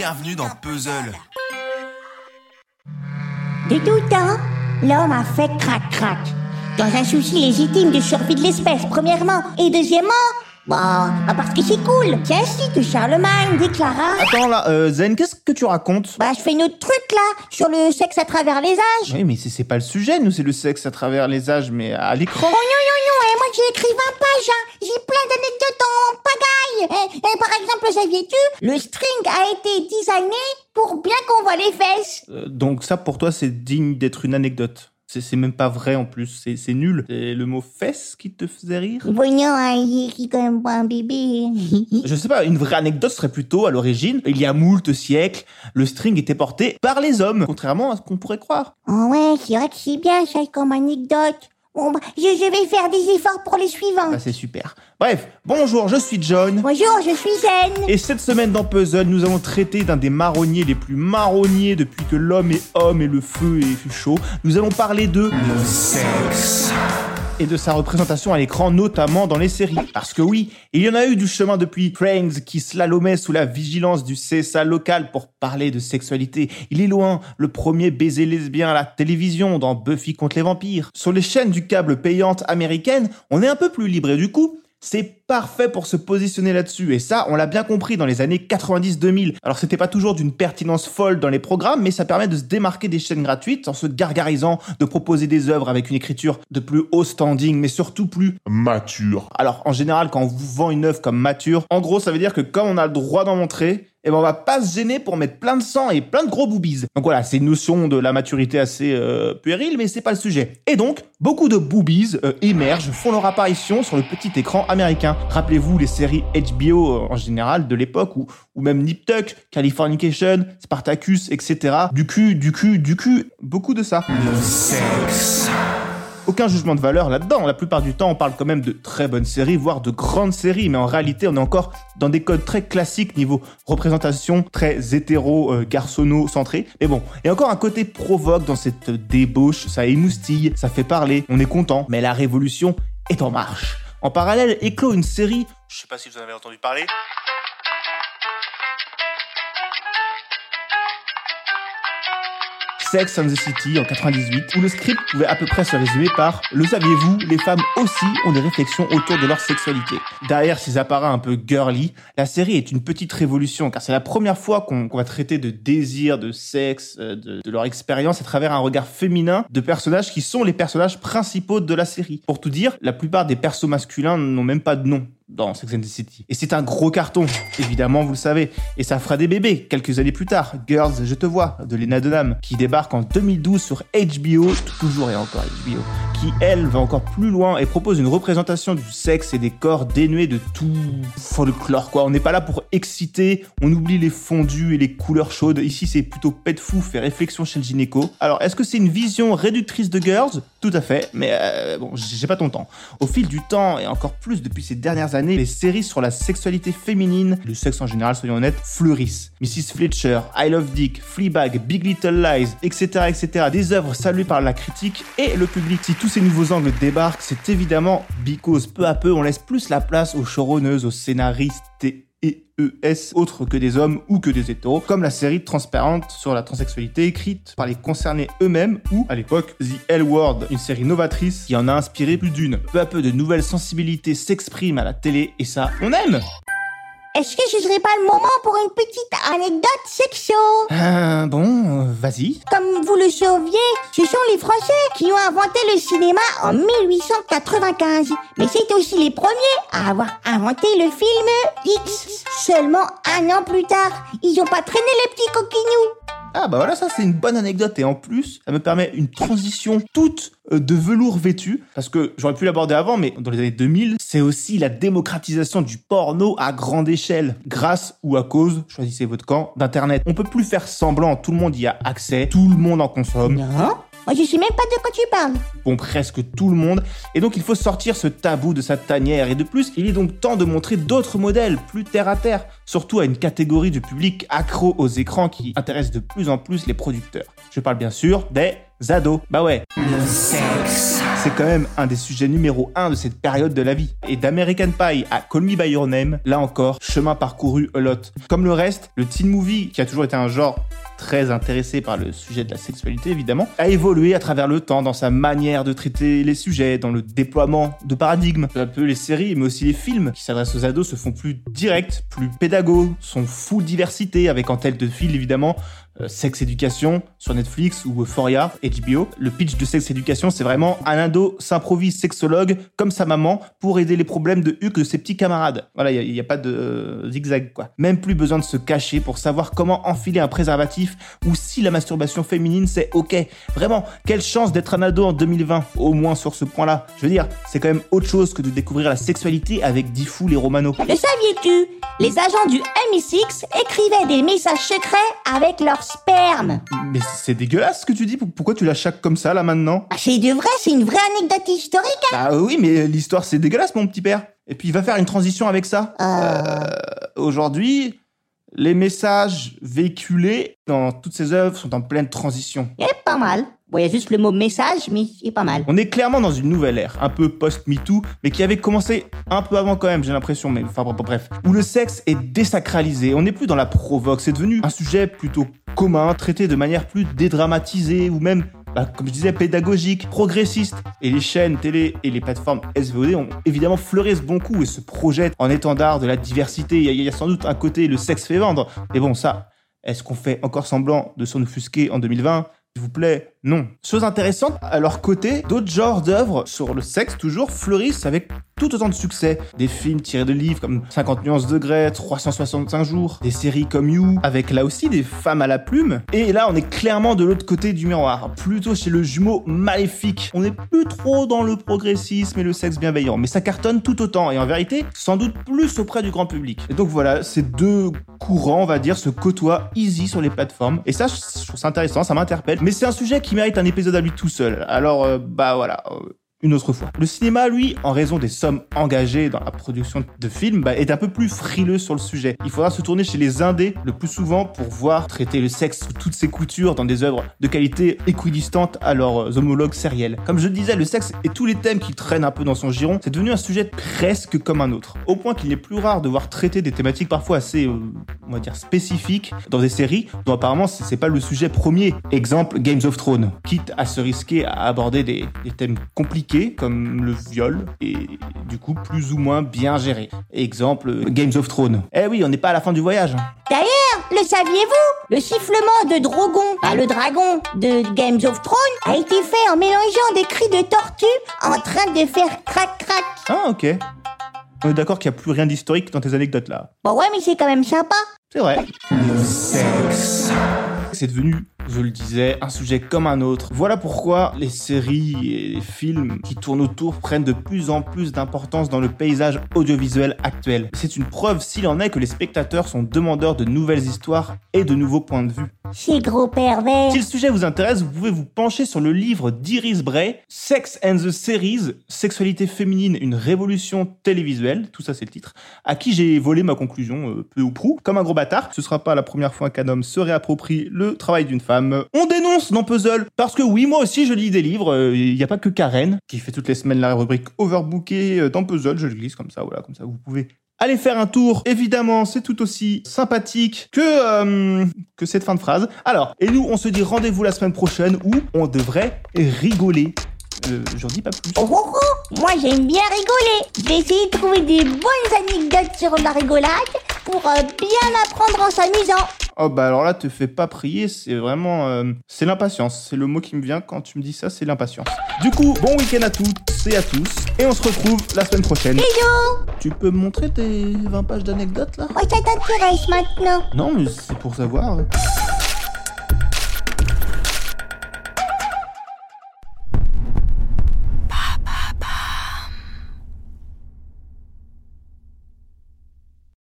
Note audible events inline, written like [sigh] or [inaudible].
Bienvenue dans Puzzle. De tout temps, l'homme a fait crac-crac. Dans un souci légitime de survie de l'espèce, premièrement, et deuxièmement, bon, bah parce que c'est cool. C'est ainsi que Charlemagne déclara... Attends là, euh, Zen, qu'est-ce que tu racontes? Bah, je fais notre truc là, sur le sexe à travers les âges. Oui, mais c'est c'est pas le sujet, nous, c'est le sexe à travers les âges, mais à l'écran. Oh non, non, non, eh, moi j'ai écrit 20 pages, hein. j'ai plein d'anecdotes par exemple, saviez-tu, le string a été designé pour bien qu'on voit les fesses. Euh, donc ça, pour toi, c'est digne d'être une anecdote. C'est même pas vrai en plus, c'est nul. C'est le mot fesse qui te faisait rire? Hein, il est quand même pas un bébé. [laughs] Je sais pas, une vraie anecdote serait plutôt, à l'origine, il y a moult siècles, le string était porté par les hommes, contrairement à ce qu'on pourrait croire. Oh ouais, c'est vrai que c'est bien ça comme anecdote. Bon, bah, je, je vais faire des efforts pour les suivants. Bah, c'est super. Bref, bonjour, je suis John. Bonjour, je suis Zen. Et cette semaine dans Puzzle, nous allons traiter d'un des marronniers les plus marronniers depuis que l'homme est homme et le feu est chaud. Nous allons parler de Le sexe. Et de sa représentation à l'écran, notamment dans les séries. Parce que oui, il y en a eu du chemin depuis Friends qui slalomait sous la vigilance du CSA local pour parler de sexualité. Il est loin le premier baiser lesbien à la télévision dans Buffy contre les vampires. Sur les chaînes du câble payante américaine, on est un peu plus libre du coup, c'est parfait pour se positionner là-dessus. Et ça, on l'a bien compris dans les années 90-2000. Alors c'était pas toujours d'une pertinence folle dans les programmes, mais ça permet de se démarquer des chaînes gratuites en se gargarisant, de proposer des œuvres avec une écriture de plus haut standing, mais surtout plus mature. alors, en général, quand on vous vend une œuvre comme mature, en gros, ça veut dire que comme on a le droit d'en montrer, eh ben, on va pas se gêner pour mettre plein de sang et plein de gros boobies. Donc voilà, c'est une notion de la maturité assez euh, puérile, mais c'est pas le sujet. Et donc, beaucoup de boobies euh, émergent, font leur apparition sur le petit écran américain. Rappelez-vous les séries HBO euh, en général de l'époque, ou, ou même Nip Tuck, Californication, Spartacus, etc. Du cul, du cul, du cul, beaucoup de ça. Le sexe. Aucun jugement de valeur là-dedans. La plupart du temps, on parle quand même de très bonnes séries, voire de grandes séries, mais en réalité, on est encore dans des codes très classiques niveau représentation, très hétéro, euh. Mais bon, a encore un côté provoque dans cette débauche, ça émoustille, ça fait parler, on est content, mais la révolution est en marche. En parallèle, éclot une série, je sais pas si vous en avez entendu parler, Sex and the City en 98, où le script pouvait à peu près se résumer par Le saviez-vous, les femmes aussi ont des réflexions autour de leur sexualité. Derrière ces apparats un peu girly, la série est une petite révolution, car c'est la première fois qu'on va traiter de désir, de sexe, euh, de, de leur expérience à travers un regard féminin de personnages qui sont les personnages principaux de la série. Pour tout dire, la plupart des persos masculins n'ont même pas de nom dans Sex and the City. Et c'est un gros carton, évidemment, vous le savez. Et ça fera des bébés quelques années plus tard. Girls, je te vois, de Lena Dunham, qui débarque en 2012 sur HBO, toujours et encore HBO, qui, elle, va encore plus loin et propose une représentation du sexe et des corps dénués de tout folklore, quoi. On n'est pas là pour exciter, on oublie les fondus et les couleurs chaudes. Ici, c'est plutôt pet fou, fait réflexion chez le gynéco. Alors, est-ce que c'est une vision réductrice de Girls? Tout à fait, mais euh, bon, j'ai pas ton temps. Au fil du temps, et encore plus depuis ces dernières années, les séries sur la sexualité féminine, le sexe en général, soyons honnêtes, fleurissent. Mrs. Fletcher, I Love Dick, Fleabag, Big Little Lies, etc., etc. Des œuvres saluées par la critique et le public. Si tous ces nouveaux angles débarquent, c'est évidemment because peu à peu, on laisse plus la place aux showrunneuses, aux scénaristes et ES autres que des hommes ou que des hétéros, comme la série transparente sur la transsexualité écrite par les concernés eux-mêmes ou, à l'époque, The L Word, une série novatrice qui en a inspiré plus d'une. Peu à peu, de nouvelles sensibilités s'expriment à la télé et ça, on aime Est-ce que ce serait pas le moment pour une petite anecdote sexo? Euh, bon, euh, vas-y. Comme vous le saviez, ce sont les Français qui ont inventé le cinéma en 1895. Mais c'est aussi les premiers à avoir inventé le film X. Seulement un an plus tard, ils ont pas traîné les petits coquinous. Ah bah voilà, ça c'est une bonne anecdote. Et en plus, ça me permet une transition toute euh, de velours vêtu. Parce que j'aurais pu l'aborder avant mais dans les années 2000, c'est aussi la démocratisation du porno à grande échelle. Grâce ou à cause, choisissez votre camp, d'internet. On peut plus faire semblant, tout le monde y a accès, tout le monde en consomme. Moi je sais même pas de quoi tu parles. Bon, presque tout le monde. Et donc, il faut sortir ce tabou de sa tanière. Et de plus, il est donc temps de montrer d'autres modèles, plus terre à terre. Surtout à une catégorie du public accro aux écrans qui intéresse de plus en plus les producteurs. Je parle bien sûr des ados. Bah ouais, Le sexe. c'est quand même un des sujets numéro un de cette période de la vie. Et d'American Pie à Call Me By Your Name, là encore, chemin parcouru a lot. Comme le reste, le teen movie, qui a toujours été un genre très intéressé par le sujet de la sexualité évidemment, a évolué à travers le temps dans sa manière de traiter les sujets, dans le déploiement de paradigmes. Un peu les séries, mais aussi les films qui s'adressent aux ados se font plus directs, plus pédagogues, sont full diversité avec en tête de fil évidemment euh, Sex Education sur Netflix ou Euphoria, HBO. Le pitch de Sex Education, c'est vraiment un ado s'improvise sexologue comme sa maman pour aider les problèmes de Huck de ses petits camarades. Voilà, il n'y a, pas de euh, zigzag quoi. Même plus besoin de se cacher pour savoir comment enfiler un préservatif ou si la masturbation féminine c'est ok. Vraiment, quelle chance d'être un ado en 2020, au moins sur ce point-là. Je veux dire, c'est quand même autre chose que de découvrir la sexualité avec Diffoul et Romano. Le saviez-tu? Les agents du MI6 écrivaient des messages secrets avec leur sperme. Mais c'est dégueulasse ce que tu dis, pourquoi tu la chaques comme ça là maintenant? Ah, c'est de vrai, c'est une vraie anecdote historique. Bah oui, mais l'histoire c'est dégueulasse, mon petit père. Et puis il va faire une transition avec ça. Euh, Aujourd'hui, les messages véhiculés dans toutes ces œuvres sont en pleine transition. c'est pas mal. Bon, il y a juste le mot message, mais c'est pas mal. On est clairement dans une nouvelle ère, un peu post-MeToo, mais qui avait commencé un peu avant quand même, j'ai l'impression, mais enfin bref. Où le sexe est désacralisé, on n'est plus dans la provoque, c'est devenu un sujet plutôt commun, traité de manière plus dédramatisée, ou même, bah, comme je disais, pédagogique, progressiste. Et les chaînes télé et les plateformes SVOD ont évidemment fleuré ce bon coup et se projettent en étendard de la diversité. Il y, il y a sans doute un côté, le sexe fait vendre. Mais bon, ça, est-ce qu'on fait encore semblant de s'en offusquer en 2020 s'il vous plaît, non. Chose intéressante, à leur côté, d'autres genres d'œuvres sur le sexe toujours fleurissent avec tout autant de succès. Des films tirés de livres comme 50 nuances degrés, 365 jours, des séries comme You, avec là aussi des femmes à la plume. Et là, on est clairement de l'autre côté du miroir, plutôt chez le jumeau maléfique. On n'est plus trop dans le progressisme et le sexe bienveillant, mais ça cartonne tout autant, et en vérité, sans doute plus auprès du grand public. Et donc voilà, ces deux courants, on va dire, se côtoient easy sur les plateformes. Et ça, je trouve ça intéressant, ça m'interpelle. Mais c'est un sujet qui mérite un épisode à lui tout seul. Alors, euh, bah voilà. Une autre fois. Le cinéma, lui, en raison des sommes engagées dans la production de films, bah, est un peu plus frileux sur le sujet. Il faudra se tourner chez les indés le plus souvent pour voir traiter le sexe sous toutes ses coutures dans des œuvres de qualité équidistante à leurs homologues sériels. Comme je disais, le sexe et tous les thèmes qui traînent un peu dans son giron, c'est devenu un sujet presque comme un autre. Au point qu'il est plus rare de voir traiter des thématiques parfois assez, euh, on va dire, spécifiques dans des séries dont apparemment c'est pas le sujet premier. Exemple, Games of Thrones. Quitte à se risquer à aborder des thèmes compliqués comme le viol et du coup plus ou moins bien gérés. Exemple, Games of Thrones. Eh oui, on n'est pas à la fin du voyage. hein. D'ailleurs, le saviez-vous Le sifflement de Drogon, ah, le dragon de Games of Thrones, a été fait en mélangeant des cris de tortue en train de faire crac-crac. Ah ok. On est d'accord qu'il n'y a plus rien d'historique dans tes anecdotes là. Bon ouais, mais c'est quand même sympa. C'est vrai. Le sexe. C'est devenu, je le disais, un sujet comme un autre. Voilà pourquoi les séries et les films qui tournent autour prennent de plus en plus d'importance dans le paysage audiovisuel actuel. C'est une preuve, s'il en est, que les spectateurs sont demandeurs de nouvelles histoires et de nouveaux points de vue. Ces gros pervers. Si le sujet vous intéresse, vous pouvez vous pencher sur le livre d'Iris Bray, Sex and the Series, Sexualité féminine, une révolution télévisuelle, tout ça c'est le titre, à qui j'ai volé ma conclusion, euh, peu ou prou, comme un gros bâtard. Ce sera pas la première fois qu'un homme se réapproprie le travail d'une femme. On dénonce dans Puzzle, parce que oui, moi aussi je lis des livres, il n'y a pas que Karen, qui fait toutes les semaines la rubrique overbookée euh, dans Puzzle, je le glisse comme ça, voilà, comme ça vous pouvez Allez faire un tour, évidemment, c'est tout aussi sympathique que, euh, que cette fin de phrase. Alors, et nous, on se dit rendez-vous la semaine prochaine où on devrait rigoler. Euh, J'en dis pas plus. Oh, oh, moi j'aime bien rigoler. Je vais essayer de trouver des bonnes anecdotes sur la rigolade pour euh, bien apprendre en s'amusant. Oh bah alors là, te fais pas prier, c'est vraiment... euh, c'est l'impatience, c'est le mot qui me vient quand tu me dis ça, c'est l'impatience. Du coup, bon week-end à toutes et à tous, et on se retrouve la semaine prochaine. Bisous Tu peux me montrer tes 20 pages d'anecdotes là? Oh, ça t'intéresse maintenant? Non, mais c'est pour savoir.